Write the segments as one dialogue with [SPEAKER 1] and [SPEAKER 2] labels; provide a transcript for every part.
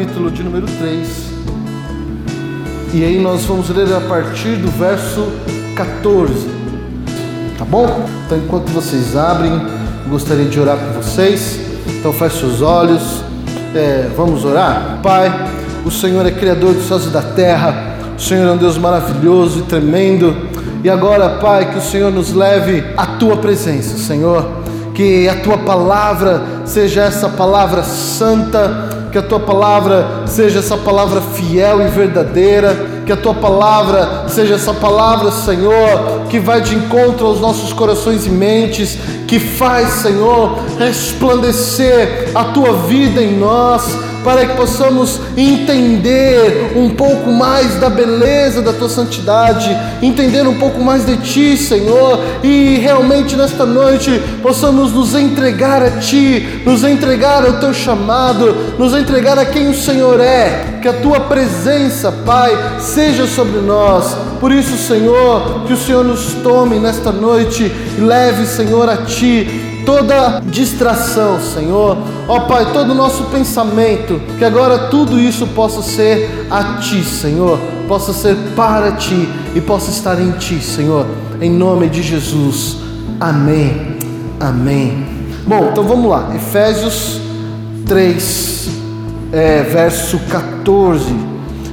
[SPEAKER 1] Capítulo de número 3. E aí nós vamos ler a partir do verso 14. Tá bom? Então enquanto vocês abrem, gostaria de orar com vocês. Então feche os olhos. É, vamos orar? Pai, o Senhor é Criador dos céus e da terra. O Senhor é um Deus maravilhoso e tremendo. E agora, Pai, que o Senhor nos leve à tua presença, Senhor que a tua palavra seja essa palavra santa, que a tua palavra seja essa palavra fiel e verdadeira, que a tua palavra seja essa palavra, Senhor, que vai de encontro aos nossos corações e mentes, que faz, Senhor, resplandecer a tua vida em nós para que possamos entender um pouco mais da beleza da tua santidade, entender um pouco mais de ti, Senhor, e realmente nesta noite possamos nos entregar a ti, nos entregar ao teu chamado, nos entregar a quem o Senhor é, que a tua presença, Pai, seja sobre nós. Por isso, Senhor, que o Senhor nos tome nesta noite e leve, Senhor, a ti toda distração, Senhor. Ó Pai, todo o nosso pensamento, que agora tudo isso possa ser a Ti, Senhor, possa ser para Ti e possa estar em Ti, Senhor, em nome de Jesus. Amém. Amém. Bom, então vamos lá, Efésios 3, é, verso 14,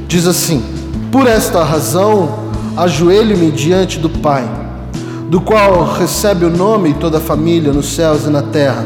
[SPEAKER 1] diz assim: Por esta razão, ajoelho-me diante do Pai do qual recebe o nome toda a família nos céus e na terra.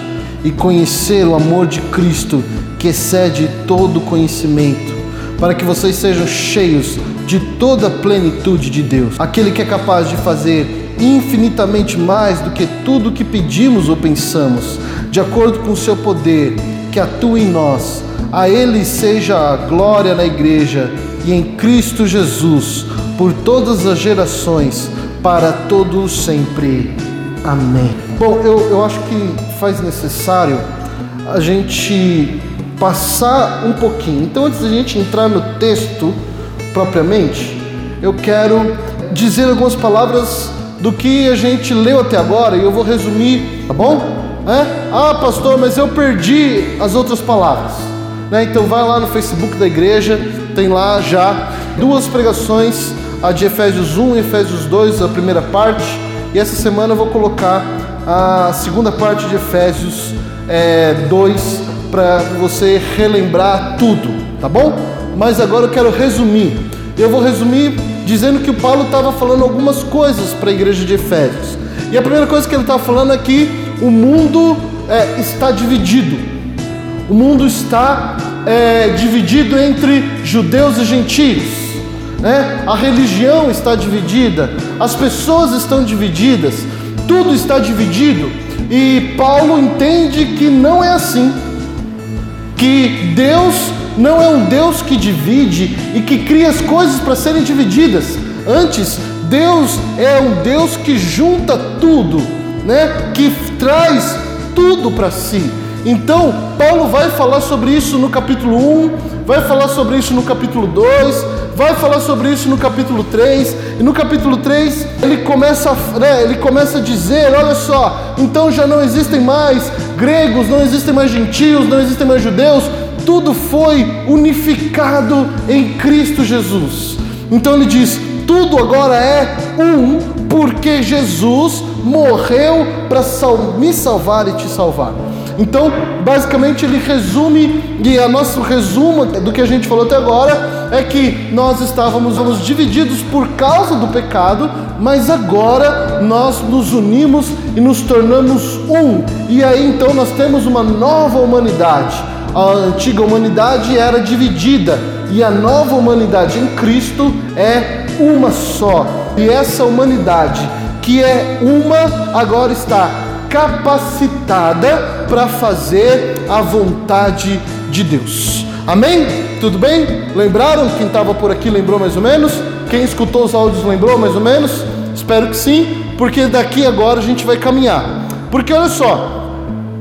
[SPEAKER 1] e conhecer o amor de Cristo que excede todo conhecimento, para que vocês sejam cheios de toda a plenitude de Deus, aquele que é capaz de fazer infinitamente mais do que tudo que pedimos ou pensamos, de acordo com o seu poder que atua em nós. A Ele seja a glória na Igreja e em Cristo Jesus, por todas as gerações, para todos sempre. Amém. Bom, eu, eu acho que faz necessário a gente passar um pouquinho. Então, antes da gente entrar no texto propriamente, eu quero dizer algumas palavras do que a gente leu até agora e eu vou resumir, tá bom? É? Ah, pastor, mas eu perdi as outras palavras. Né? Então, vai lá no Facebook da igreja, tem lá já duas pregações, a de Efésios 1 e Efésios 2, a primeira parte e essa semana eu vou colocar a segunda parte de Efésios é, 2 para você relembrar tudo, tá bom? Mas agora eu quero resumir. Eu vou resumir dizendo que o Paulo estava falando algumas coisas para a igreja de Efésios. E a primeira coisa que ele estava falando é que o mundo é, está dividido. O mundo está é, dividido entre judeus e gentios né? a religião está dividida, as pessoas estão divididas, tudo está dividido. E Paulo entende que não é assim, que Deus não é um Deus que divide e que cria as coisas para serem divididas. Antes, Deus é um Deus que junta tudo, né? Que traz tudo para si. Então, Paulo vai falar sobre isso no capítulo 1, vai falar sobre isso no capítulo 2, vai falar sobre isso no capítulo 3, e no capítulo 3 ele começa, né, ele começa a dizer: olha só, então já não existem mais gregos, não existem mais gentios, não existem mais judeus, tudo foi unificado em Cristo Jesus. Então ele diz: tudo agora é um, porque Jesus morreu para me salvar e te salvar. Então, basicamente, ele resume, e a nosso resumo do que a gente falou até agora é que nós estávamos vamos, divididos por causa do pecado, mas agora nós nos unimos e nos tornamos um. E aí então nós temos uma nova humanidade. A antiga humanidade era dividida e a nova humanidade em Cristo é uma só. E essa humanidade que é uma agora está capacitada para fazer a vontade de Deus. Amém? Tudo bem? Lembraram? Quem estava por aqui lembrou mais ou menos? Quem escutou os áudios lembrou mais ou menos? Espero que sim, porque daqui agora a gente vai caminhar. Porque olha só,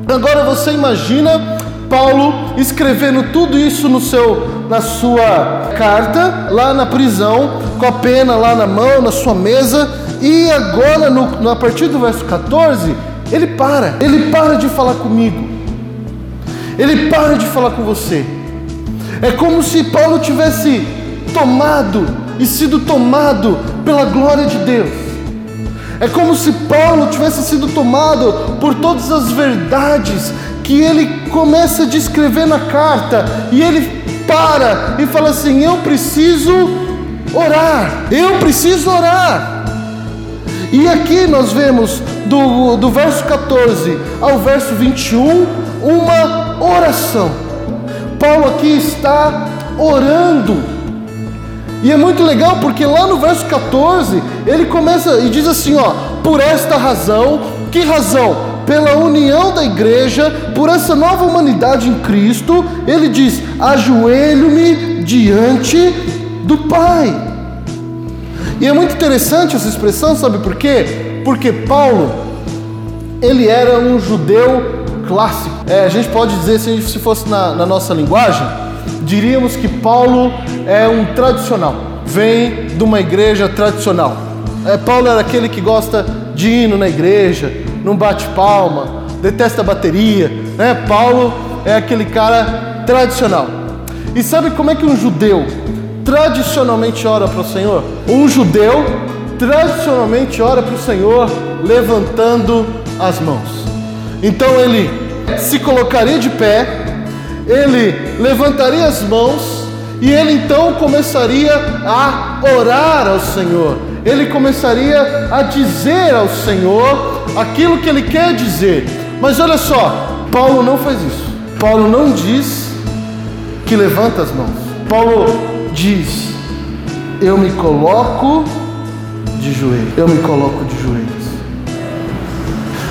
[SPEAKER 1] agora você imagina Paulo escrevendo tudo isso no seu, na sua carta, lá na prisão, com a pena lá na mão, na sua mesa, e agora, no, a partir do verso 14, ele para, ele para de falar comigo, ele para de falar com você. É como se Paulo tivesse tomado e sido tomado pela glória de Deus. É como se Paulo tivesse sido tomado por todas as verdades que ele começa a descrever na carta e ele para e fala assim: Eu preciso orar, eu preciso orar. E aqui nós vemos do, do verso 14 ao verso 21 uma oração. Paulo aqui está orando. E é muito legal porque lá no verso 14 ele começa e diz assim: ó, por esta razão, que razão? pela união da igreja, por essa nova humanidade em Cristo, ele diz: ajoelho-me diante do Pai. E é muito interessante essa expressão, sabe por quê? Porque Paulo, ele era um judeu clássico. É, a gente pode dizer, se fosse na, na nossa linguagem, diríamos que Paulo é um tradicional, vem de uma igreja tradicional. É, Paulo era aquele que gosta de hino na igreja, não bate palma, detesta bateria, né? Paulo é aquele cara tradicional. E sabe como é que um judeu tradicionalmente ora para o Senhor? Um judeu tradicionalmente ora para o Senhor levantando as mãos. Então ele se colocaria de pé, ele levantaria as mãos e ele então começaria a orar ao Senhor. Ele começaria a dizer ao Senhor aquilo que ele quer dizer. Mas olha só, Paulo não faz isso. Paulo não diz que levanta as mãos. Paulo diz: Eu me coloco de joelhos. Eu me coloco de joelhos.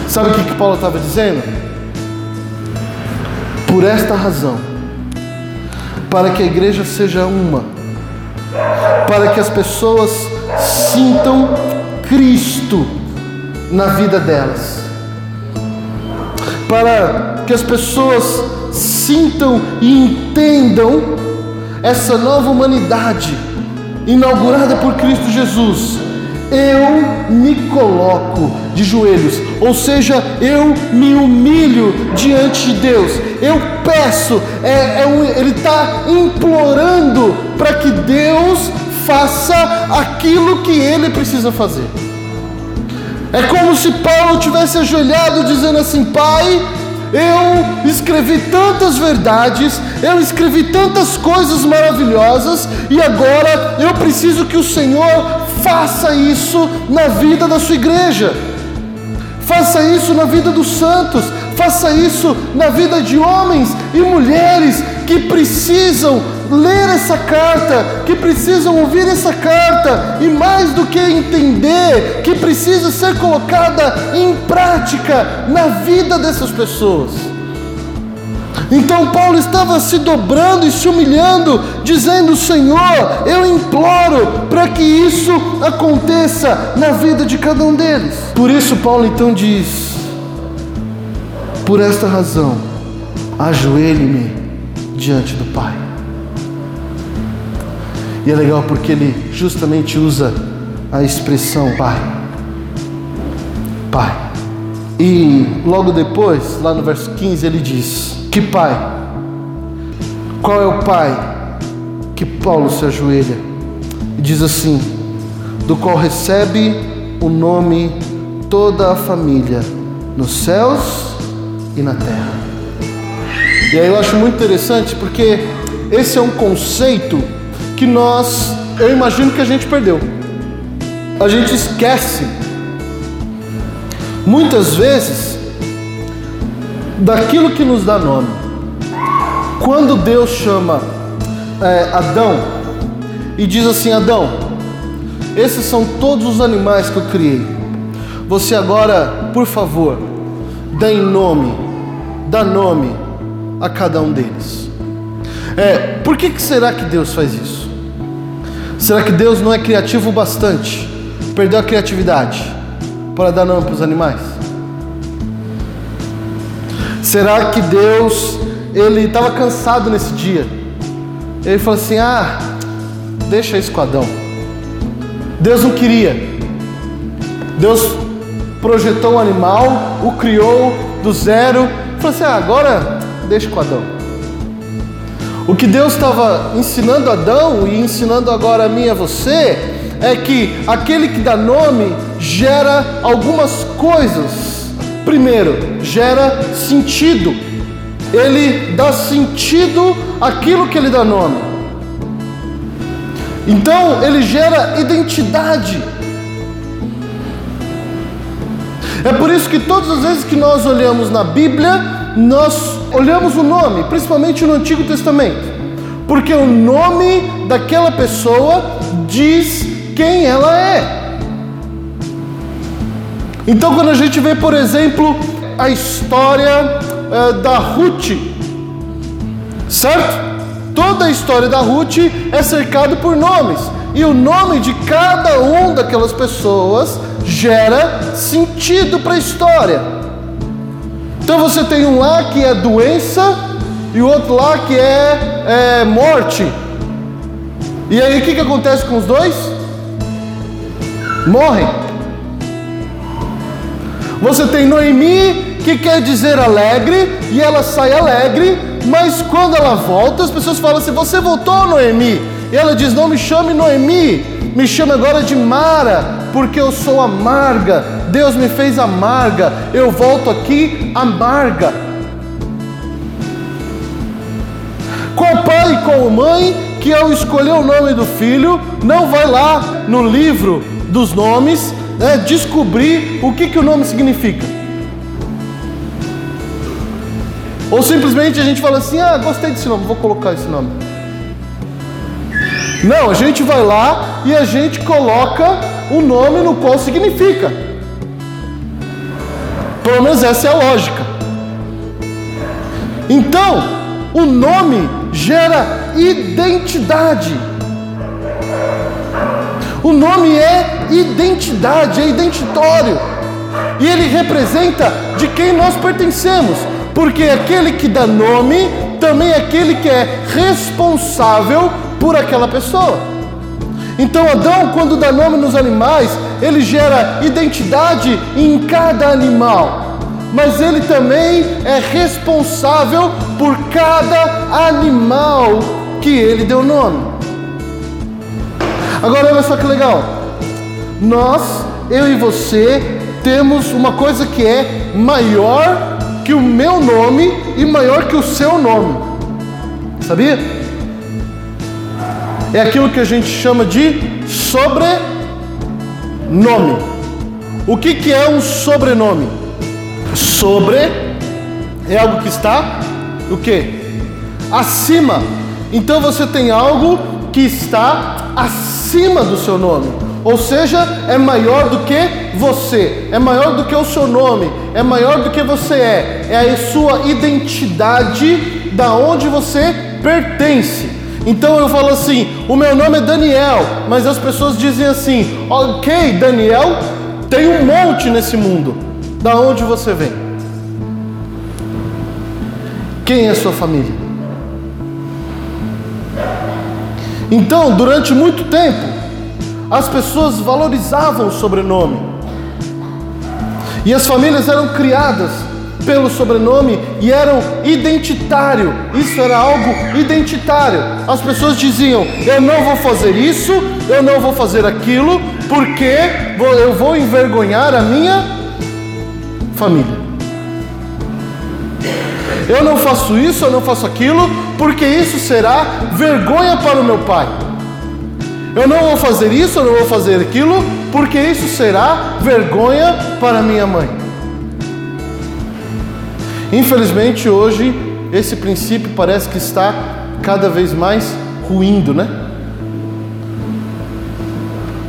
[SPEAKER 1] Sabe o que, que Paulo estava dizendo? Por esta razão, para que a igreja seja uma, para que as pessoas sintam Cristo na vida delas. Para que as pessoas sintam e entendam essa nova humanidade inaugurada por Cristo Jesus. Eu me coloco de joelhos, ou seja, eu me humilho diante de Deus. Eu peço, é, é um, ele está implorando para que Deus faça aquilo que ele precisa fazer. É como se Paulo tivesse ajoelhado dizendo assim: Pai, eu escrevi tantas verdades, eu escrevi tantas coisas maravilhosas, e agora eu preciso que o Senhor faça isso na vida da sua igreja, faça isso na vida dos santos, faça isso na vida de homens e mulheres que precisam ler essa carta, que precisam ouvir essa carta e mais do que entender, que precisa ser colocada em prática na vida dessas pessoas. Então Paulo estava se dobrando e se humilhando, dizendo: Senhor, eu imploro para que isso aconteça na vida de cada um deles. Por isso, Paulo então diz: Por esta razão, ajoelhe-me diante do Pai. E é legal porque ele justamente usa a expressão Pai. Pai. E logo depois, lá no verso 15, ele diz: Que Pai? Qual é o Pai que Paulo se ajoelha? E diz assim: Do qual recebe o nome toda a família, nos céus e na terra. E aí eu acho muito interessante porque esse é um conceito que nós, eu imagino que a gente perdeu. A gente esquece, muitas vezes, daquilo que nos dá nome. Quando Deus chama é, Adão e diz assim: Adão, esses são todos os animais que eu criei. Você agora, por favor, dá nome, dá nome a cada um deles. É, por que, que será que Deus faz isso? Será que Deus não é criativo bastante? Perdeu a criatividade para dar nome para os animais? Será que Deus ele estava cansado nesse dia? Ele falou assim: Ah, deixa isso com Adão. Deus não queria. Deus projetou um animal, o criou do zero, falou assim: ah, agora deixa com Adão. O que Deus estava ensinando Adão e ensinando agora a mim e a você é que aquele que dá nome gera algumas coisas. Primeiro, gera sentido. Ele dá sentido àquilo que ele dá nome. Então, ele gera identidade. É por isso que todas as vezes que nós olhamos na Bíblia, nós olhamos o nome, principalmente no Antigo Testamento, porque o nome daquela pessoa diz quem ela é. Então, quando a gente vê, por exemplo, a história é, da Ruth, certo? Toda a história da Ruth é cercada por nomes, e o nome de cada um daquelas pessoas gera sentido para a história. Então você tem um lá que é doença e o outro lá que é, é morte. E aí o que, que acontece com os dois? Morrem. Você tem Noemi, que quer dizer alegre, e ela sai alegre, mas quando ela volta, as pessoas falam assim: Você voltou, Noemi? E ela diz: Não me chame Noemi, me chame agora de Mara, porque eu sou amarga. Deus me fez amarga. Eu volto aqui amarga. Qual pai e qual mãe que ao escolher o nome do filho não vai lá no livro dos nomes né, descobrir o que, que o nome significa? Ou simplesmente a gente fala assim: ah, gostei desse nome, vou colocar esse nome. Não, a gente vai lá e a gente coloca o nome no qual significa. Pelo menos essa é a lógica. Então, o nome gera identidade. O nome é identidade, é identitório. E ele representa de quem nós pertencemos, porque aquele que dá nome também é aquele que é responsável por aquela pessoa. Então Adão, quando dá nome nos animais, ele gera identidade em cada animal, mas ele também é responsável por cada animal que ele deu nome. Agora olha só que legal. Nós, eu e você, temos uma coisa que é maior que o meu nome e maior que o seu nome. Sabia? é aquilo que a gente chama de sobrenome. O que, que é um sobrenome? Sobre é algo que está o que? Acima. Então você tem algo que está acima do seu nome. Ou seja, é maior do que você, é maior do que o seu nome, é maior do que você é, é a sua identidade da onde você pertence. Então eu falo assim: o meu nome é Daniel, mas as pessoas dizem assim: ok, Daniel, tem um monte nesse mundo. Da onde você vem? Quem é sua família? Então, durante muito tempo, as pessoas valorizavam o sobrenome. E as famílias eram criadas pelo sobrenome e eram identitário. Isso era algo identitário. As pessoas diziam: "Eu não vou fazer isso, eu não vou fazer aquilo, porque eu vou envergonhar a minha família." Eu não faço isso, eu não faço aquilo, porque isso será vergonha para o meu pai. Eu não vou fazer isso, eu não vou fazer aquilo, porque isso será vergonha para minha mãe. Infelizmente, hoje, esse princípio parece que está cada vez mais ruindo, né?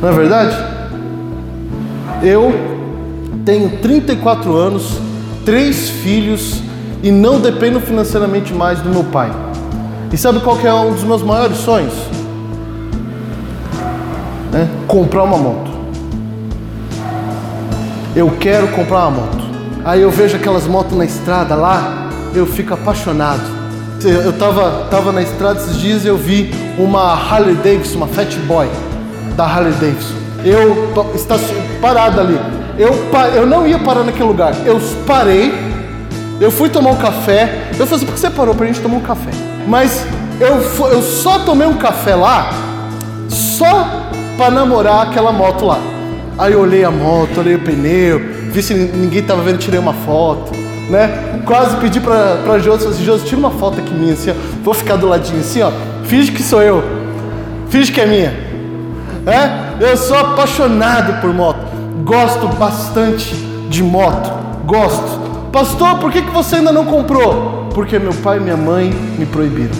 [SPEAKER 1] Não é verdade? Eu tenho 34 anos três filhos e não dependo financeiramente mais do meu pai. E sabe qual é um dos meus maiores sonhos? É comprar uma moto. Eu quero comprar uma moto. Aí eu vejo aquelas motos na estrada lá, eu fico apaixonado. Eu tava, tava na estrada esses dias e eu vi uma Harley Davidson, uma Fat Boy da Harley Davidson. Eu está parado ali. Eu, eu não ia parar naquele lugar. Eu parei, eu fui tomar um café. Eu falei assim, por que você parou pra gente tomar um café? Mas eu, eu só tomei um café lá, só para namorar aquela moto lá. Aí eu olhei a moto, olhei o pneu, vi se ninguém tava vendo, tirei uma foto, né? Quase pedi pra, pra Josi, assim, Josi, tira uma foto aqui minha, assim, ó. Vou ficar do ladinho assim, ó. Finge que sou eu. Finge que é minha. É? Eu sou apaixonado por moto. Gosto bastante de moto. Gosto. Pastor, por que, que você ainda não comprou? Porque meu pai e minha mãe me proibiram.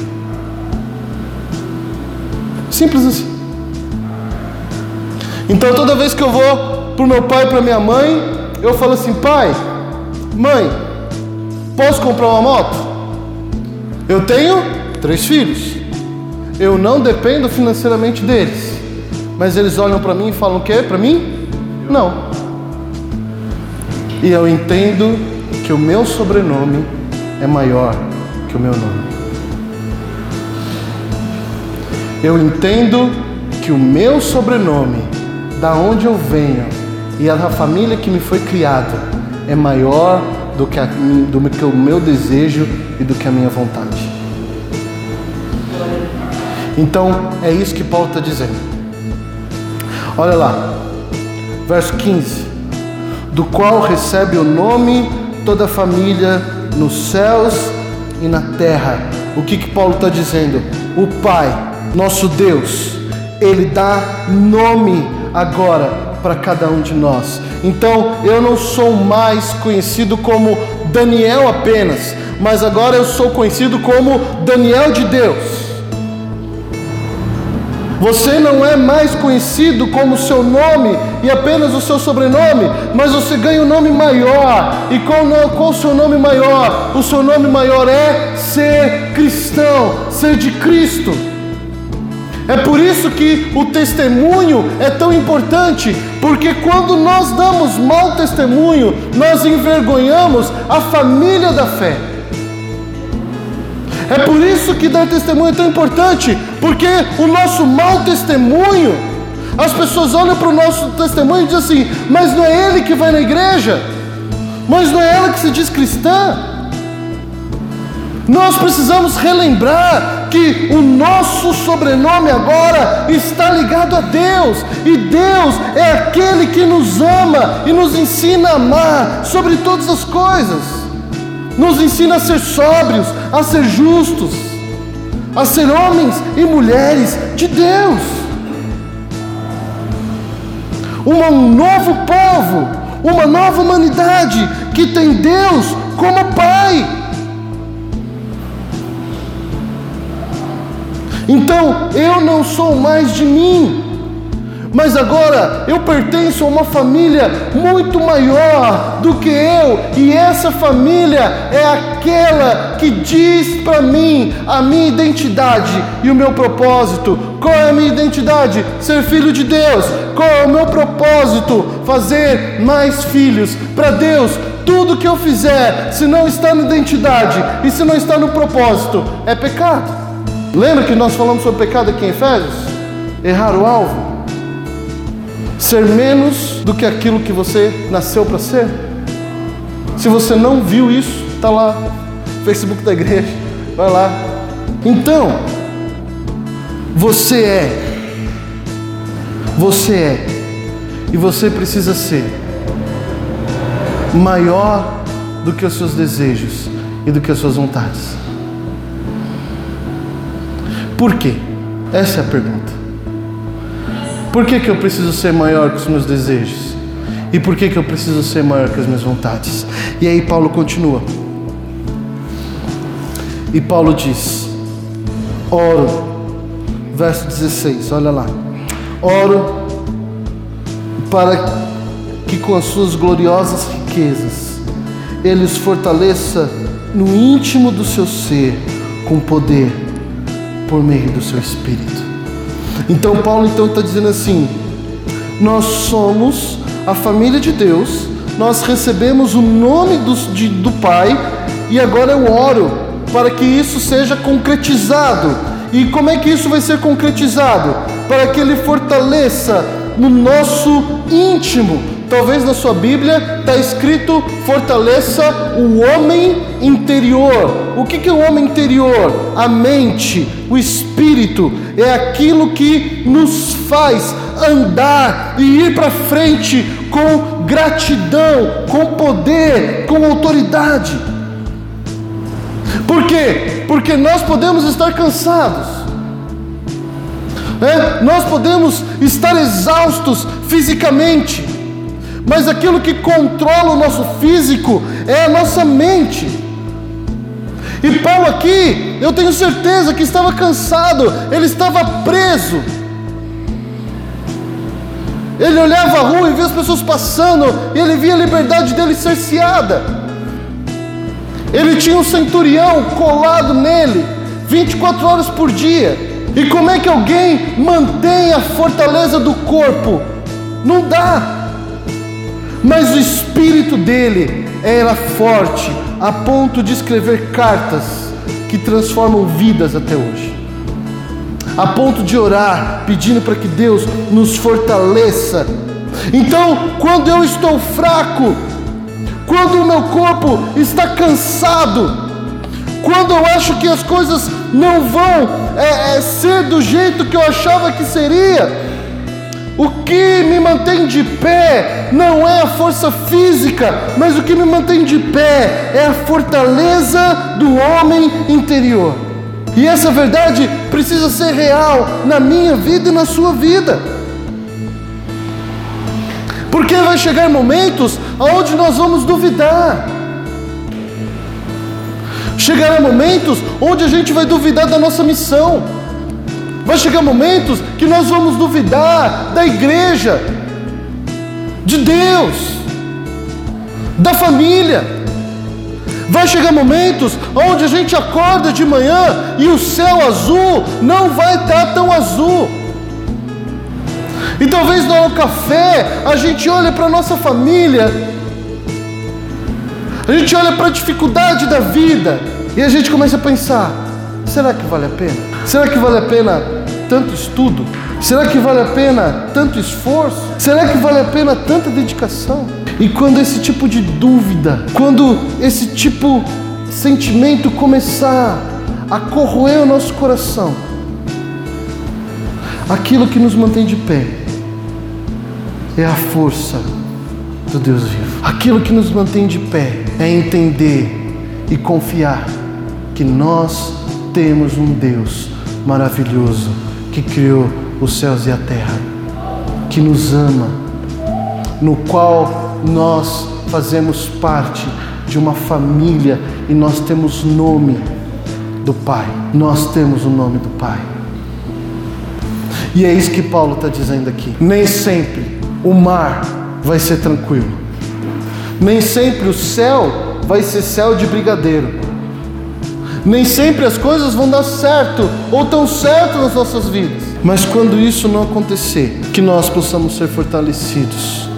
[SPEAKER 1] Simples assim. Então toda vez que eu vou pro meu pai e para minha mãe, eu falo assim: pai, mãe, posso comprar uma moto? Eu tenho três filhos. Eu não dependo financeiramente deles. Mas eles olham para mim e falam o quê? Para mim? Não. E eu entendo que o meu sobrenome é maior que o meu nome. Eu entendo que o meu sobrenome da onde eu venho e a família que me foi criada é maior do que, a, do que o meu desejo e do que a minha vontade. Então é isso que Paulo está dizendo. Olha lá, verso 15: do qual recebe o nome toda a família nos céus e na terra. O que, que Paulo está dizendo? O Pai, nosso Deus, Ele dá nome agora para cada um de nós. Então eu não sou mais conhecido como Daniel apenas, mas agora eu sou conhecido como Daniel de Deus. Você não é mais conhecido como seu nome e apenas o seu sobrenome, mas você ganha um nome maior. E qual, o seu nome maior? O seu nome maior é ser cristão, ser de Cristo. É por isso que o testemunho é tão importante, porque quando nós damos mau testemunho, nós envergonhamos a família da fé. É por isso que dar testemunho é tão importante, porque o nosso mau testemunho, as pessoas olham para o nosso testemunho e dizem assim: mas não é ele que vai na igreja, mas não é ela que se diz cristã. Nós precisamos relembrar que o nosso sobrenome agora está ligado a Deus, e Deus é aquele que nos ama e nos ensina a amar sobre todas as coisas, nos ensina a ser sóbrios, a ser justos, a ser homens e mulheres de Deus. Um novo povo, uma nova humanidade que tem Deus como Pai. Então eu não sou mais de mim, mas agora eu pertenço a uma família muito maior do que eu, e essa família é aquela que diz para mim a minha identidade e o meu propósito. Qual é a minha identidade? Ser filho de Deus. Qual é o meu propósito? Fazer mais filhos para Deus. Tudo que eu fizer, se não está na identidade e se não está no propósito, é pecado. Lembra que nós falamos sobre pecado aqui em Efésios? Errar o alvo. Ser menos do que aquilo que você nasceu para ser. Se você não viu isso, está lá, Facebook da igreja, vai lá. Então, você é, você é, e você precisa ser maior do que os seus desejos e do que as suas vontades. Por quê? Essa é a pergunta. Por que, que eu preciso ser maior que os meus desejos? E por que, que eu preciso ser maior que as minhas vontades? E aí Paulo continua. E Paulo diz: Oro, verso 16, olha lá. Oro para que com as suas gloriosas riquezas Ele os fortaleça no íntimo do seu ser, com poder, por meio do seu Espírito. Então Paulo então está dizendo assim: nós somos a família de Deus, nós recebemos o nome do, de, do Pai e agora eu oro para que isso seja concretizado. E como é que isso vai ser concretizado? Para que Ele fortaleça no nosso íntimo. Talvez na sua Bíblia está escrito fortaleça o homem interior. O que, que é o homem interior? A mente, o espírito, é aquilo que nos faz andar e ir para frente com gratidão, com poder, com autoridade. Por quê? Porque nós podemos estar cansados, né? nós podemos estar exaustos fisicamente, mas aquilo que controla o nosso físico é a nossa mente. E Paulo aqui, eu tenho certeza que estava cansado, ele estava preso. Ele olhava a rua e via as pessoas passando, e ele via a liberdade dele cerceada. Ele tinha um centurião colado nele, 24 horas por dia. E como é que alguém mantém a fortaleza do corpo? Não dá. Mas o espírito dele era forte, a ponto de escrever cartas que transformam vidas até hoje a ponto de orar, pedindo para que Deus nos fortaleça. Então, quando eu estou fraco, quando o meu corpo está cansado, quando eu acho que as coisas não vão é, é, ser do jeito que eu achava que seria, o que me mantém de pé não é a força física, mas o que me mantém de pé é a fortaleza do homem interior. E essa verdade precisa ser real na minha vida e na sua vida. Porque vai chegar momentos onde nós vamos duvidar. Chegará momentos onde a gente vai duvidar da nossa missão. Vai chegar momentos que nós vamos duvidar da igreja, de Deus, da família. Vai chegar momentos onde a gente acorda de manhã e o céu azul não vai estar tão azul. E talvez no café a gente olha para a nossa família, a gente olha para a dificuldade da vida e a gente começa a pensar: será que vale a pena? Será que vale a pena tanto estudo? Será que vale a pena tanto esforço? Será que vale a pena tanta dedicação? E quando esse tipo de dúvida, quando esse tipo de sentimento começar a corroer o nosso coração, aquilo que nos mantém de pé é a força do Deus vivo. Aquilo que nos mantém de pé é entender e confiar que nós temos um Deus maravilhoso que criou os céus e a terra, que nos ama, no qual nós fazemos parte de uma família e nós temos nome do Pai. Nós temos o nome do Pai. E é isso que Paulo está dizendo aqui. Nem sempre o mar vai ser tranquilo. Nem sempre o céu vai ser céu de brigadeiro. Nem sempre as coisas vão dar certo ou tão certo nas nossas vidas. Mas quando isso não acontecer, que nós possamos ser fortalecidos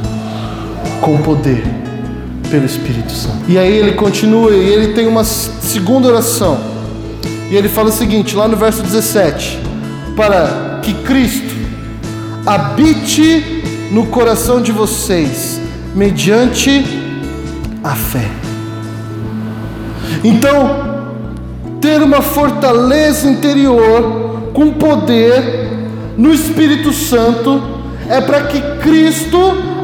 [SPEAKER 1] com poder pelo Espírito Santo. E aí ele continua e ele tem uma segunda oração. E ele fala o seguinte, lá no verso 17: Para que Cristo habite no coração de vocês, mediante a fé. Então, ter uma fortaleza interior com poder no Espírito Santo é para que Cristo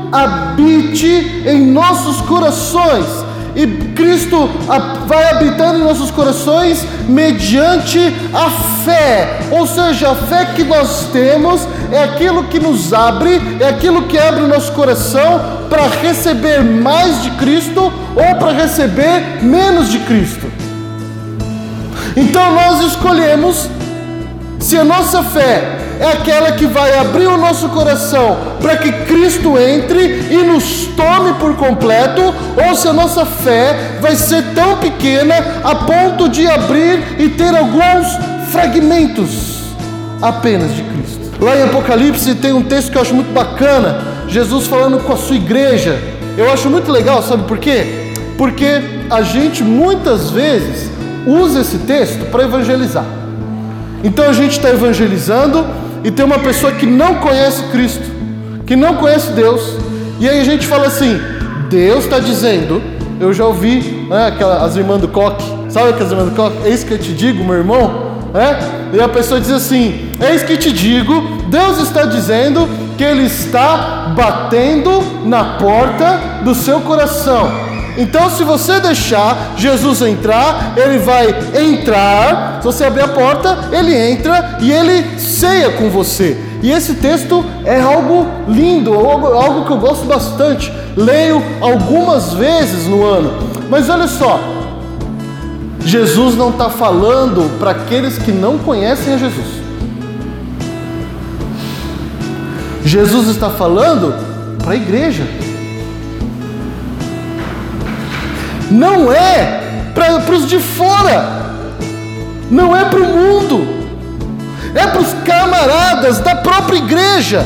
[SPEAKER 1] habite em nossos corações. E Cristo vai habitando em nossos corações mediante a fé. Ou seja, a fé que nós temos é aquilo que nos abre, é aquilo que abre o nosso coração para receber mais de Cristo ou para receber menos de Cristo. Então nós escolhemos se a nossa fé é aquela que vai abrir o nosso coração para que Cristo entre e nos tome por completo, ou se a nossa fé vai ser tão pequena a ponto de abrir e ter alguns fragmentos apenas de Cristo. Lá em Apocalipse tem um texto que eu acho muito bacana, Jesus falando com a sua igreja. Eu acho muito legal, sabe por quê? Porque a gente muitas vezes usa esse texto para evangelizar. Então a gente está evangelizando e tem uma pessoa que não conhece Cristo, que não conhece Deus, e aí a gente fala assim: Deus está dizendo, eu já ouvi né, aquela, as irmãs do coque, sabe aquelas irmãs do coque? Eis que eu te digo, meu irmão, é? E a pessoa diz assim: Eis que te digo, Deus está dizendo que Ele está batendo na porta do seu coração. Então, se você deixar Jesus entrar, ele vai entrar. Se você abrir a porta, ele entra e ele ceia com você. E esse texto é algo lindo, algo, algo que eu gosto bastante. Leio algumas vezes no ano. Mas olha só, Jesus não está falando para aqueles que não conhecem a Jesus. Jesus está falando para a igreja. Não é para os de fora, não é para o mundo, é para os camaradas da própria igreja.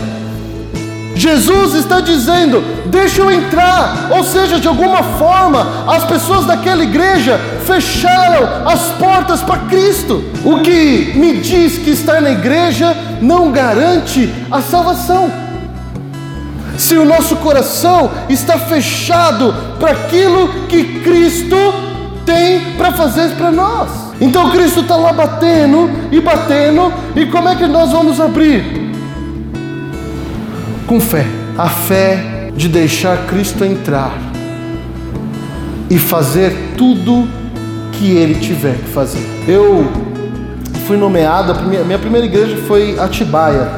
[SPEAKER 1] Jesus está dizendo: deixa eu entrar. Ou seja, de alguma forma, as pessoas daquela igreja fecharam as portas para Cristo. O que me diz que estar na igreja não garante a salvação se o nosso coração está fechado para aquilo que Cristo tem para fazer para nós. Então Cristo está lá batendo e batendo, e como é que nós vamos abrir? Com fé. A fé de deixar Cristo entrar e fazer tudo que Ele tiver que fazer. Eu fui nomeado, a minha primeira igreja foi Atibaia.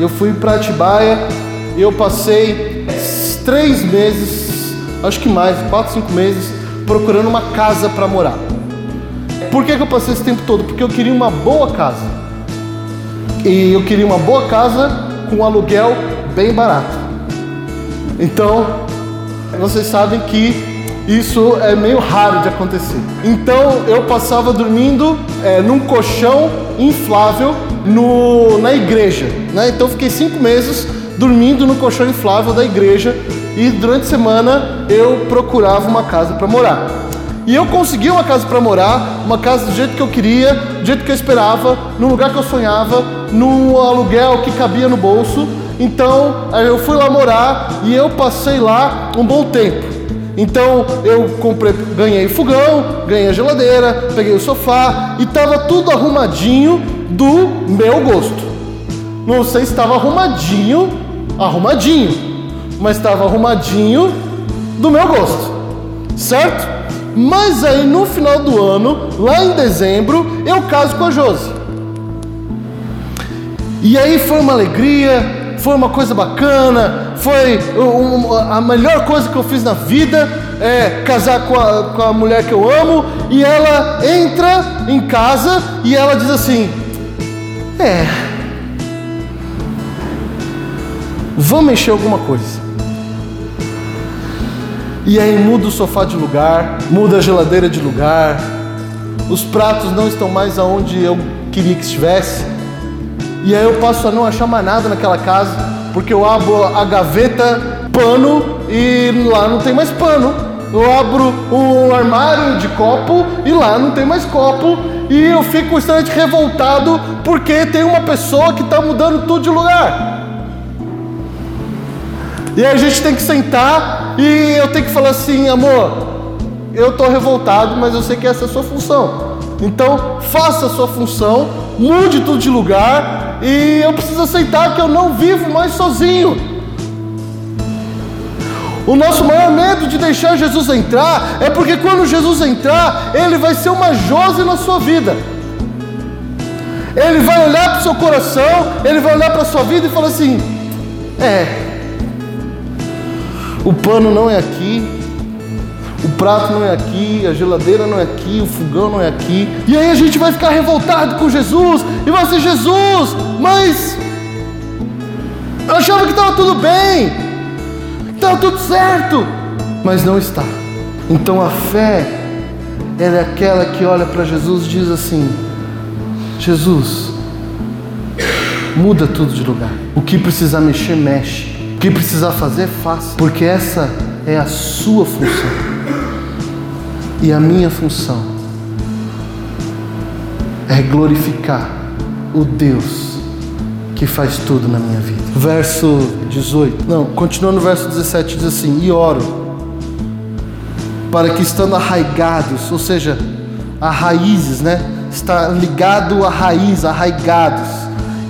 [SPEAKER 1] Eu fui para Atibaia eu passei três meses, acho que mais, quatro, cinco meses, procurando uma casa para morar. Por que, que eu passei esse tempo todo? Porque eu queria uma boa casa. E eu queria uma boa casa com um aluguel bem barato. Então, vocês sabem que isso é meio raro de acontecer. Então eu passava dormindo é, num colchão inflável no, na igreja. Né? Então fiquei cinco meses dormindo no colchão inflável da igreja e durante a semana eu procurava uma casa para morar. E eu consegui uma casa para morar, uma casa do jeito que eu queria, do jeito que eu esperava, no lugar que eu sonhava, num aluguel que cabia no bolso. Então eu fui lá morar e eu passei lá um bom tempo. Então eu comprei, ganhei fogão, ganhei geladeira, peguei o sofá e estava tudo arrumadinho do meu gosto. Não sei se estava arrumadinho arrumadinho, mas estava arrumadinho do meu gosto, certo? Mas aí no final do ano, lá em dezembro, eu caso com a Josi. E aí foi uma alegria, foi uma coisa bacana, foi a melhor coisa que eu fiz na vida, é casar com a, com a mulher que eu amo, e ela entra em casa e ela diz assim: É, vamos mexer alguma coisa. E aí muda o sofá de lugar, muda a geladeira de lugar, os pratos não estão mais aonde eu queria que estivesse. E aí eu passo a não achar mais nada naquela casa, porque eu abro a gaveta, pano, e lá não tem mais pano. Eu abro o armário de copo e lá não tem mais copo. E eu fico extremamente revoltado porque tem uma pessoa que está mudando tudo de lugar. E a gente tem que sentar e eu tenho que falar assim, amor, eu estou revoltado, mas eu sei que essa é a sua função. Então, faça a sua função, mude tudo de lugar e eu preciso aceitar que eu não vivo mais sozinho. O nosso maior medo de deixar Jesus entrar é porque quando Jesus entrar, ele vai ser uma Jose na sua vida. Ele vai olhar para o seu coração, ele vai olhar para a sua vida e falar assim: é, o pano não é aqui, o prato não é aqui, a geladeira não é aqui, o fogão não é aqui. E aí a gente vai ficar revoltado com Jesus e vai ser Jesus, mas Eu achava que estava tudo bem, estava tudo certo, mas não está. Então a fé, ela é aquela que olha para Jesus e diz assim: Jesus, muda tudo de lugar. O que precisar mexer, mexe. Que precisar fazer, faça. Porque essa é a sua função. E a minha função é glorificar o Deus que faz tudo na minha vida. Verso 18. Não, continua no verso 17, diz assim: E oro para que estando arraigados, ou seja, a raízes, né? Está ligado à raiz, arraigados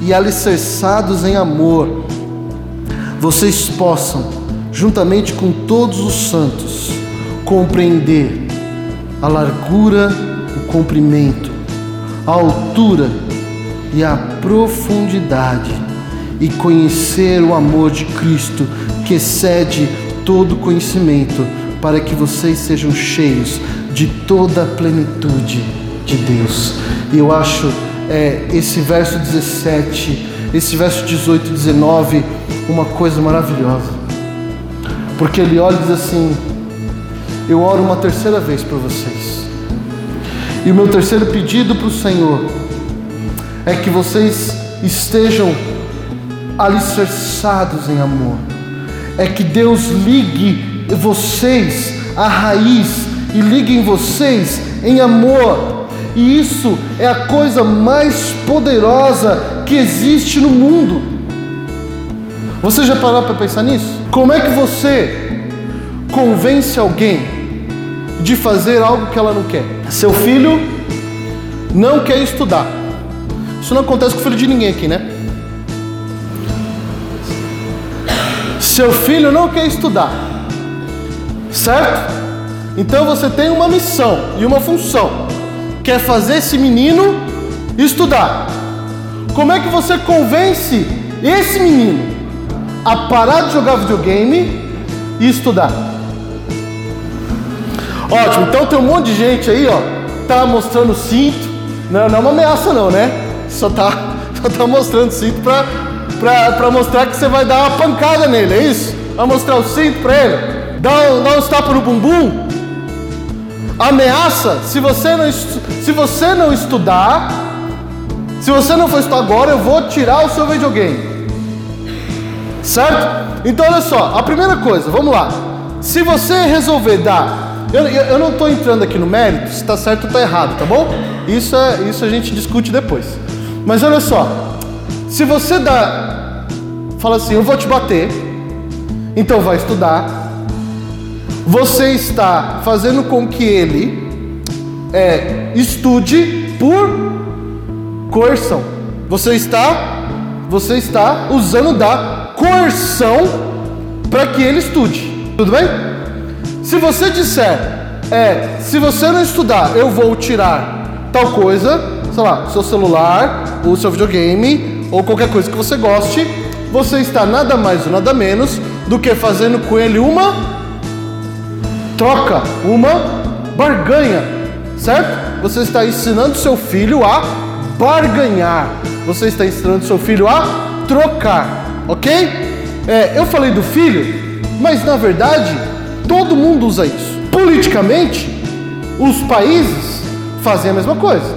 [SPEAKER 1] e alicerçados em amor, vocês possam, juntamente com todos os santos, compreender a largura, o comprimento, a altura e a profundidade e conhecer o amor de Cristo que excede todo conhecimento, para que vocês sejam cheios de toda a plenitude de Deus. E eu acho é, esse verso 17, esse verso 18 e 19 uma coisa maravilhosa. Porque ele olha e diz assim: Eu oro uma terceira vez para vocês. E o meu terceiro pedido para o Senhor é que vocês estejam alicerçados em amor. É que Deus ligue vocês à raiz e liguem vocês em amor. E isso é a coisa mais poderosa que existe no mundo. Você já parou para pensar nisso? Como é que você convence alguém de fazer algo que ela não quer? Seu filho não quer estudar. Isso não acontece com o filho de ninguém aqui, né? Seu filho não quer estudar, certo? Então você tem uma missão e uma função, que é fazer esse menino estudar. Como é que você convence esse menino a parar de jogar videogame e estudar. Ótimo, então tem um monte de gente aí, ó, tá mostrando cinto. Não, não é uma ameaça não, né? Só tá, só tá mostrando cinto pra, pra, pra mostrar que você vai dar uma pancada nele, é isso? Vai mostrar o cinto pra ele? Dá, dá uns tapas no bumbum? Ameaça, se você, não, se você não estudar, se você não for estudar agora, eu vou tirar o seu videogame. Certo? Então olha só, a primeira coisa, vamos lá. Se você resolver dar, eu, eu, eu não estou entrando aqui no mérito, se está certo ou está errado, tá bom? Isso, é, isso a gente discute depois. Mas olha só, se você dá, fala assim, eu vou te bater, então vai estudar. Você está fazendo com que ele é, estude por coerção. Você está, você está usando da coerção para que ele estude. Tudo bem? Se você disser, é, se você não estudar, eu vou tirar tal coisa, sei lá, seu celular, o seu videogame ou qualquer coisa que você goste, você está nada mais ou nada menos do que fazendo com ele uma troca, uma barganha, certo? Você está ensinando seu filho a barganhar. Você está ensinando seu filho a trocar ok? É, eu falei do filho, mas na verdade todo mundo usa isso. Politicamente, os países fazem a mesma coisa.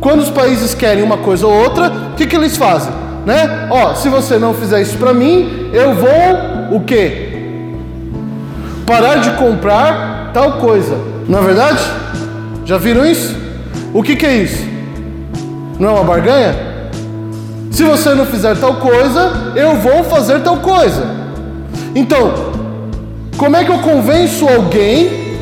[SPEAKER 1] Quando os países querem uma coisa ou outra, o que, que eles fazem? Né? Ó, se você não fizer isso para mim, eu vou o quê? Parar de comprar tal coisa. Não é verdade? Já viram isso? O que, que é isso? Não é uma barganha? Se você não fizer tal coisa, eu vou fazer tal coisa. Então, como é que eu convenço alguém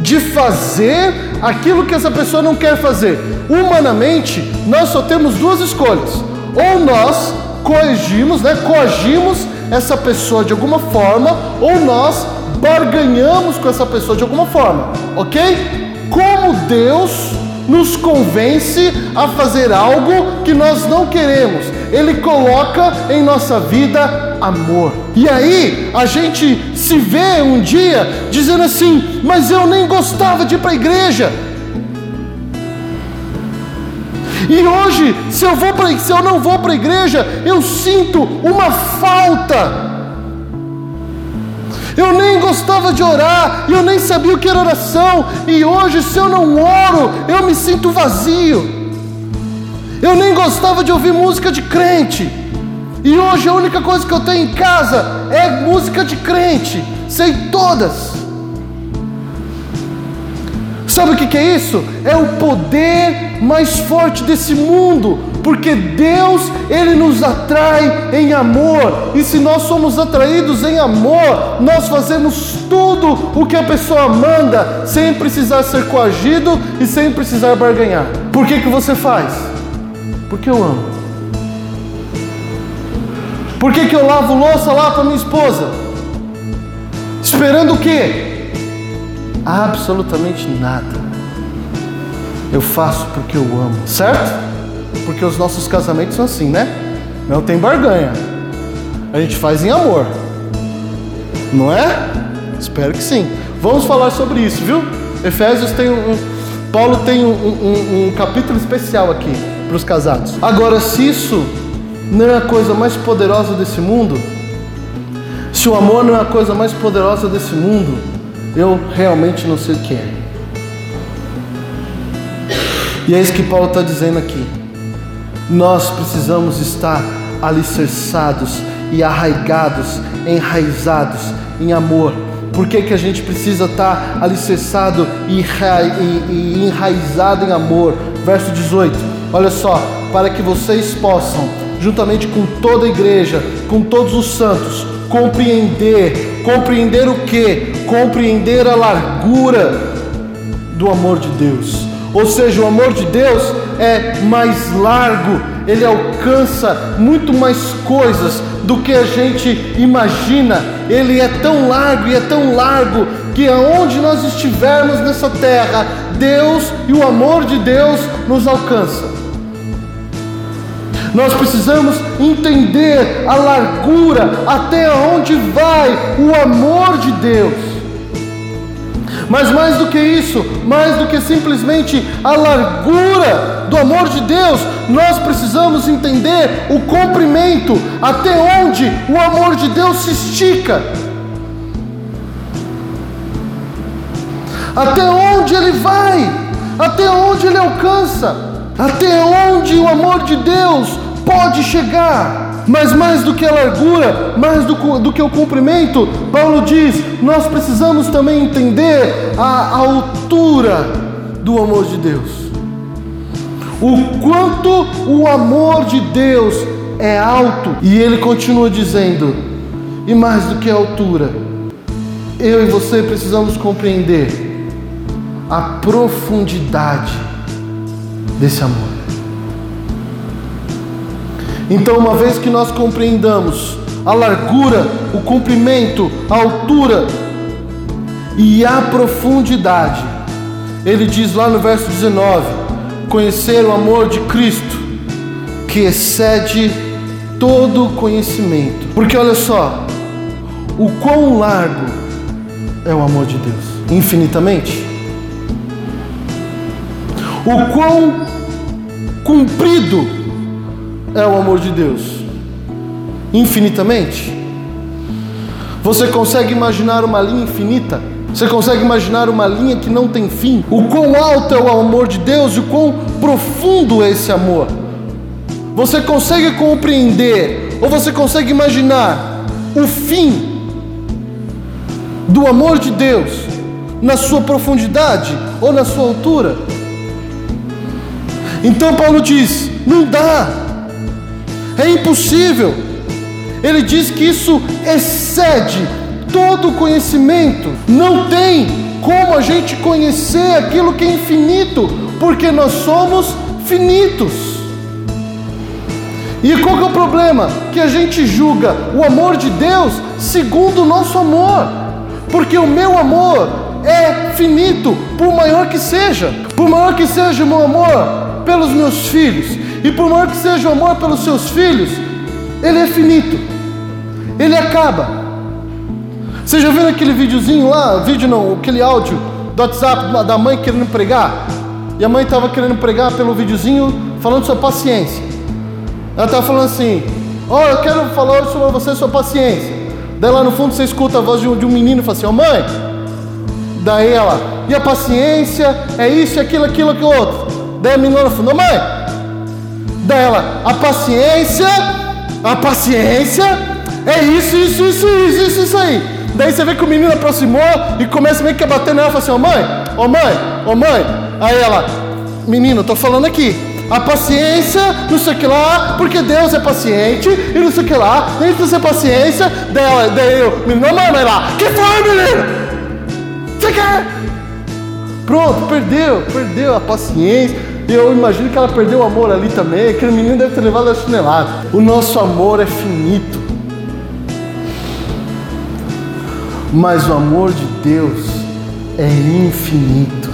[SPEAKER 1] de fazer aquilo que essa pessoa não quer fazer? Humanamente, nós só temos duas escolhas. Ou nós coagimos, né, coagimos essa pessoa de alguma forma, ou nós barganhamos com essa pessoa de alguma forma, ok? Como Deus nos convence a fazer algo que nós não queremos. Ele coloca em nossa vida amor. E aí a gente se vê um dia dizendo assim: Mas eu nem gostava de ir para a igreja. E hoje, se eu, vou pra, se eu não vou para a igreja, eu sinto uma falta. Eu nem gostava de orar, eu nem sabia o que era oração, e hoje, se eu não oro, eu me sinto vazio. Eu nem gostava de ouvir música de crente, e hoje a única coisa que eu tenho em casa é música de crente, sei todas. Sabe o que é isso? É o poder mais forte desse mundo, porque Deus, Ele nos atrai em amor, e se nós somos atraídos em amor, nós fazemos tudo o que a pessoa manda, sem precisar ser coagido e sem precisar barganhar. Por que, que você faz? Porque eu amo. Por que, que eu lavo louça lá para minha esposa? Esperando o quê? absolutamente nada. Eu faço porque eu amo, certo? Porque os nossos casamentos são assim, né? Não tem barganha. A gente faz em amor. Não é? Espero que sim. Vamos falar sobre isso, viu? Efésios tem um. Paulo tem um, um, um capítulo especial aqui para os casados. Agora, se isso não é a coisa mais poderosa desse mundo, se o amor não é a coisa mais poderosa desse mundo, eu realmente não sei o que é. E é isso que Paulo está dizendo aqui. Nós precisamos estar alicerçados e arraigados, enraizados em amor. Por que, que a gente precisa estar alicerçado e, e, e enraizado em amor? Verso 18: Olha só, para que vocês possam, juntamente com toda a igreja, com todos os santos, compreender, compreender o que? Compreender a largura do amor de Deus. Ou seja, o amor de Deus é mais largo, ele alcança muito mais coisas do que a gente imagina. Ele é tão largo e é tão largo que aonde nós estivermos nessa terra, Deus e o amor de Deus nos alcança. Nós precisamos entender a largura até onde vai o amor de Deus. Mas mais do que isso, mais do que simplesmente a largura do amor de Deus, nós precisamos entender o comprimento, até onde o amor de Deus se estica. Até onde ele vai, até onde ele alcança. Até onde o amor de Deus pode chegar? Mas mais do que a largura, mais do, do que o comprimento, Paulo diz: nós precisamos também entender a altura do amor de Deus. O quanto o amor de Deus é alto. E ele continua dizendo: e mais do que a altura, eu e você precisamos compreender a profundidade desse amor. Então, uma vez que nós compreendamos a largura, o comprimento, a altura e a profundidade, ele diz lá no verso 19: conhecer o amor de Cristo, que excede todo conhecimento. Porque olha só, o quão largo é o amor de Deus? Infinitamente. O quão Cumprido é o amor de Deus, infinitamente. Você consegue imaginar uma linha infinita? Você consegue imaginar uma linha que não tem fim? O quão alto é o amor de Deus e o quão profundo é esse amor? Você consegue compreender ou você consegue imaginar o fim do amor de Deus na sua profundidade ou na sua altura? Então Paulo diz: não dá, é impossível. Ele diz que isso excede todo conhecimento. Não tem como a gente conhecer aquilo que é infinito, porque nós somos finitos. E qual é o problema? Que a gente julga o amor de Deus segundo o nosso amor, porque o meu amor é finito, por maior que seja, por maior que seja o meu amor, pelos meus filhos, e por maior que seja o amor pelos seus filhos, ele é finito, ele acaba. Você já viu aquele videozinho lá, vídeo não, aquele áudio do WhatsApp da mãe querendo pregar? e a mãe estava querendo pregar pelo videozinho falando sobre paciência. Ela estava falando assim: Ó, oh, eu quero falar sobre você sobre paciência. Daí lá no fundo você escuta a voz de um, de um menino e fala assim: Ó, oh, mãe. Daí ela, e a paciência é isso, aquilo, aquilo, aquilo outro. Daí a menina no fundo: mãe. Daí ela, a paciência, a paciência é isso, isso, isso, isso, isso, isso aí. Daí você vê que o menino aproximou e começa meio que a bater nela e fala assim: Ó, oh, mãe, ó, oh, mãe, ó, mãe. Aí ela, menino, tô falando aqui a paciência, não sei o que lá, porque Deus é paciente, e não sei o que lá, nem precisa ser paciência, daí, daí eu, menino, mãe lá, que foi, menino? Você quer? Pronto, perdeu, perdeu a paciência. Eu imagino que ela perdeu o amor ali também, aquele menino deve ter levado a chinelada. O nosso amor é finito. Mas o amor de Deus é infinito.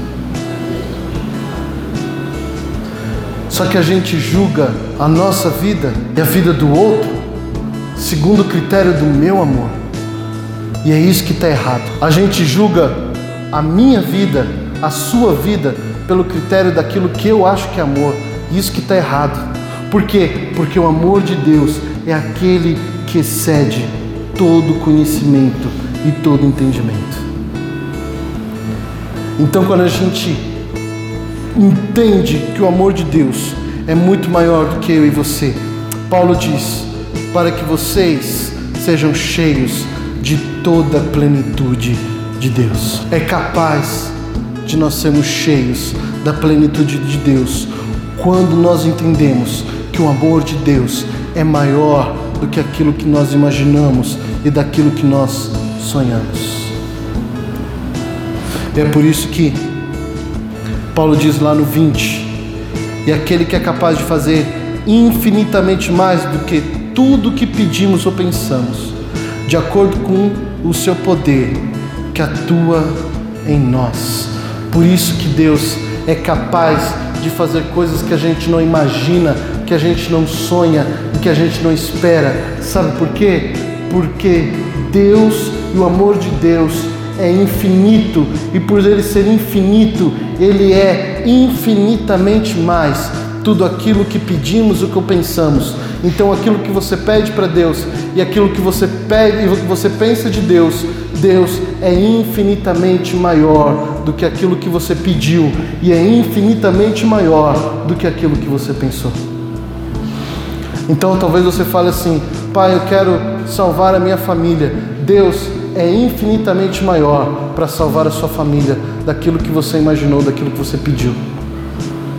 [SPEAKER 1] Só que a gente julga a nossa vida e a vida do outro segundo o critério do meu amor. E é isso que está errado. A gente julga a minha vida, a sua vida, pelo critério daquilo que eu acho que é amor. Isso que está errado. Por quê? Porque o amor de Deus é aquele que excede todo conhecimento e todo entendimento. Então, quando a gente entende que o amor de Deus é muito maior do que eu e você. Paulo diz: para que vocês sejam cheios de toda a plenitude de Deus. É capaz de nós sermos cheios da plenitude de Deus quando nós entendemos que o amor de Deus é maior do que aquilo que nós imaginamos e daquilo que nós sonhamos. É por isso que Paulo diz lá no 20: E aquele que é capaz de fazer infinitamente mais do que tudo que pedimos ou pensamos, de acordo com o seu poder que atua em nós. Por isso que Deus é capaz de fazer coisas que a gente não imagina, que a gente não sonha que a gente não espera. Sabe por quê? Porque Deus e o amor de Deus é infinito e por ele ser infinito, ele é infinitamente mais tudo aquilo que pedimos o que pensamos. Então aquilo que você pede para Deus e aquilo que você pede e você pensa de Deus, Deus é infinitamente maior do que aquilo que você pediu e é infinitamente maior do que aquilo que você pensou. Então talvez você fale assim: "Pai, eu quero salvar a minha família". Deus é infinitamente maior para salvar a sua família daquilo que você imaginou, daquilo que você pediu.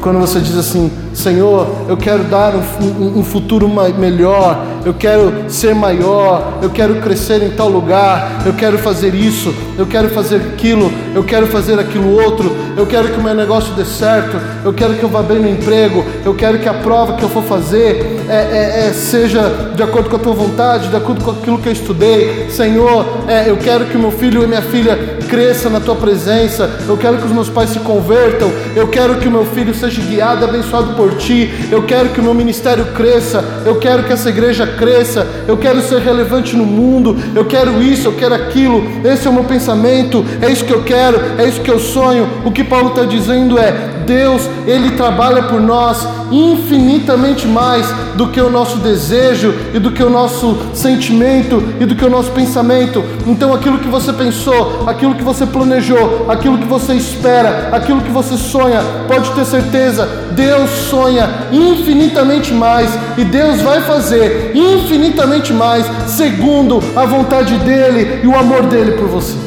[SPEAKER 1] Quando você diz assim, Senhor, eu quero dar um, um, futuro melhor, eu quero ser maior, eu quero crescer em tal lugar, eu quero fazer isso, eu quero fazer aquilo, eu quero fazer aquilo outro, eu quero que o meu negócio dê certo, eu quero que eu vá bem no emprego, eu quero que a prova que eu for fazer é, é, é, seja de acordo com a tua vontade, de acordo com aquilo que eu estudei. Senhor, é, eu quero que meu filho e minha filha cresça na tua presença, eu quero que os meus pais se convertam, eu quero que o meu filho seja guiado e abençoado por ti, eu quero que o meu ministério cresça, eu quero que essa igreja cresça, eu quero ser relevante no mundo, eu quero isso, eu quero aquilo, esse é o meu pensamento, é isso que eu quero, é isso que eu sonho. O que Paulo está dizendo é: Deus, Ele trabalha por nós infinitamente mais do que o nosso desejo e do que o nosso sentimento e do que o nosso pensamento. Então, aquilo que você pensou, aquilo que você planejou, aquilo que você espera, aquilo que você sonha, pode ter certeza, Deus sonha infinitamente mais e Deus vai fazer infinitamente mais, segundo a vontade dEle e o amor dEle por você.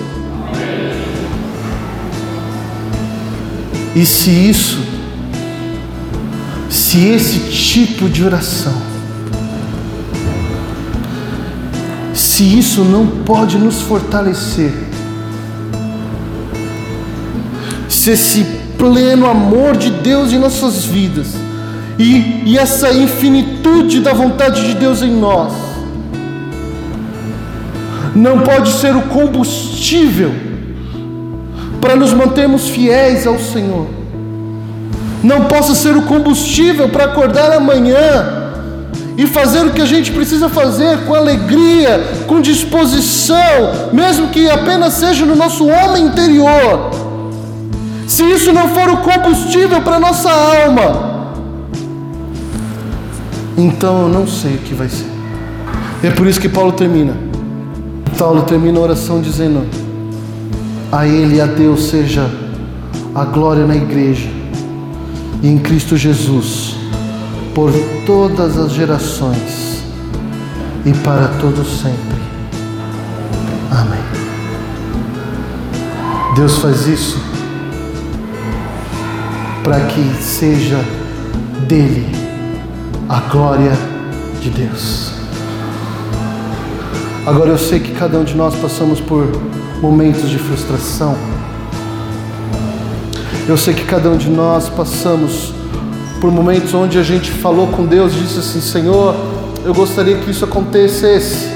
[SPEAKER 1] E se isso, se esse tipo de oração, se isso não pode nos fortalecer, se esse pleno amor de Deus em nossas vidas e, e essa infinitude da vontade de Deus em nós, não pode ser o combustível para nos mantermos fiéis ao Senhor. Não possa ser o combustível para acordar amanhã e fazer o que a gente precisa fazer com alegria, com disposição, mesmo que apenas seja no nosso homem interior. se isso não for o combustível para nossa alma, então eu não sei o que vai ser. É por isso que Paulo termina. Paulo termina a oração dizendo: A Ele e a Deus seja a glória na igreja e em Cristo Jesus por todas as gerações e para todos sempre. Amém. Deus faz isso para que seja dele a glória de Deus. Agora eu sei que cada um de nós passamos por momentos de frustração. Eu sei que cada um de nós passamos por momentos onde a gente falou com Deus e disse assim: Senhor, eu gostaria que isso acontecesse,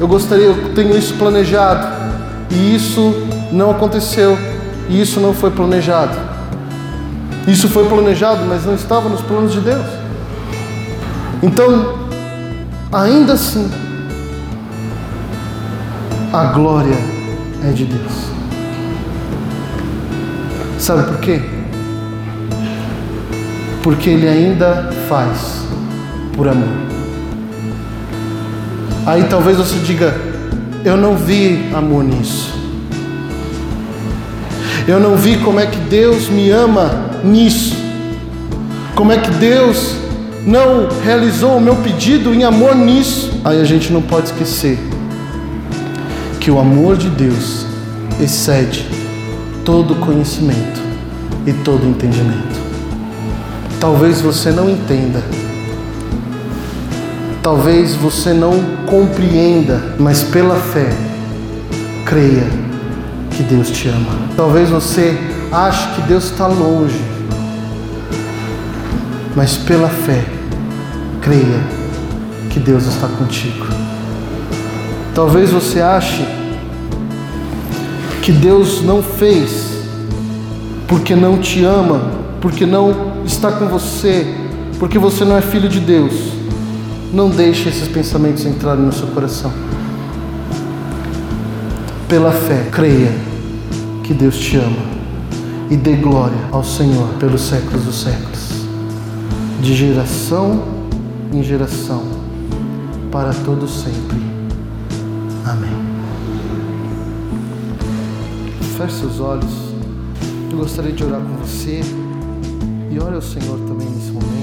[SPEAKER 1] eu gostaria, eu tenho isso planejado, e isso não aconteceu, e isso não foi planejado. Isso foi planejado, mas não estava nos planos de Deus. Então, ainda assim, a glória é de Deus. Sabe por quê? Porque Ele ainda faz por amor. Aí talvez você diga: Eu não vi amor nisso. Eu não vi como é que Deus me ama nisso. Como é que Deus não realizou o meu pedido em amor nisso? Aí a gente não pode esquecer que o amor de Deus excede todo conhecimento e todo entendimento. Talvez você não entenda, talvez você não compreenda, mas pela fé, creia que Deus te ama. Talvez você ache que Deus está longe, mas pela fé, creia que Deus está contigo. Talvez você ache que Deus não fez porque não te ama, porque não está com você, porque você não é filho de Deus. Não deixe esses pensamentos entrarem no seu coração. Pela fé, creia que Deus te ama e dê glória ao Senhor pelos séculos dos séculos, de geração em geração, para todos sempre. Amém. Feche seus olhos. Eu gostaria de orar com você. E ore ao Senhor também nesse momento.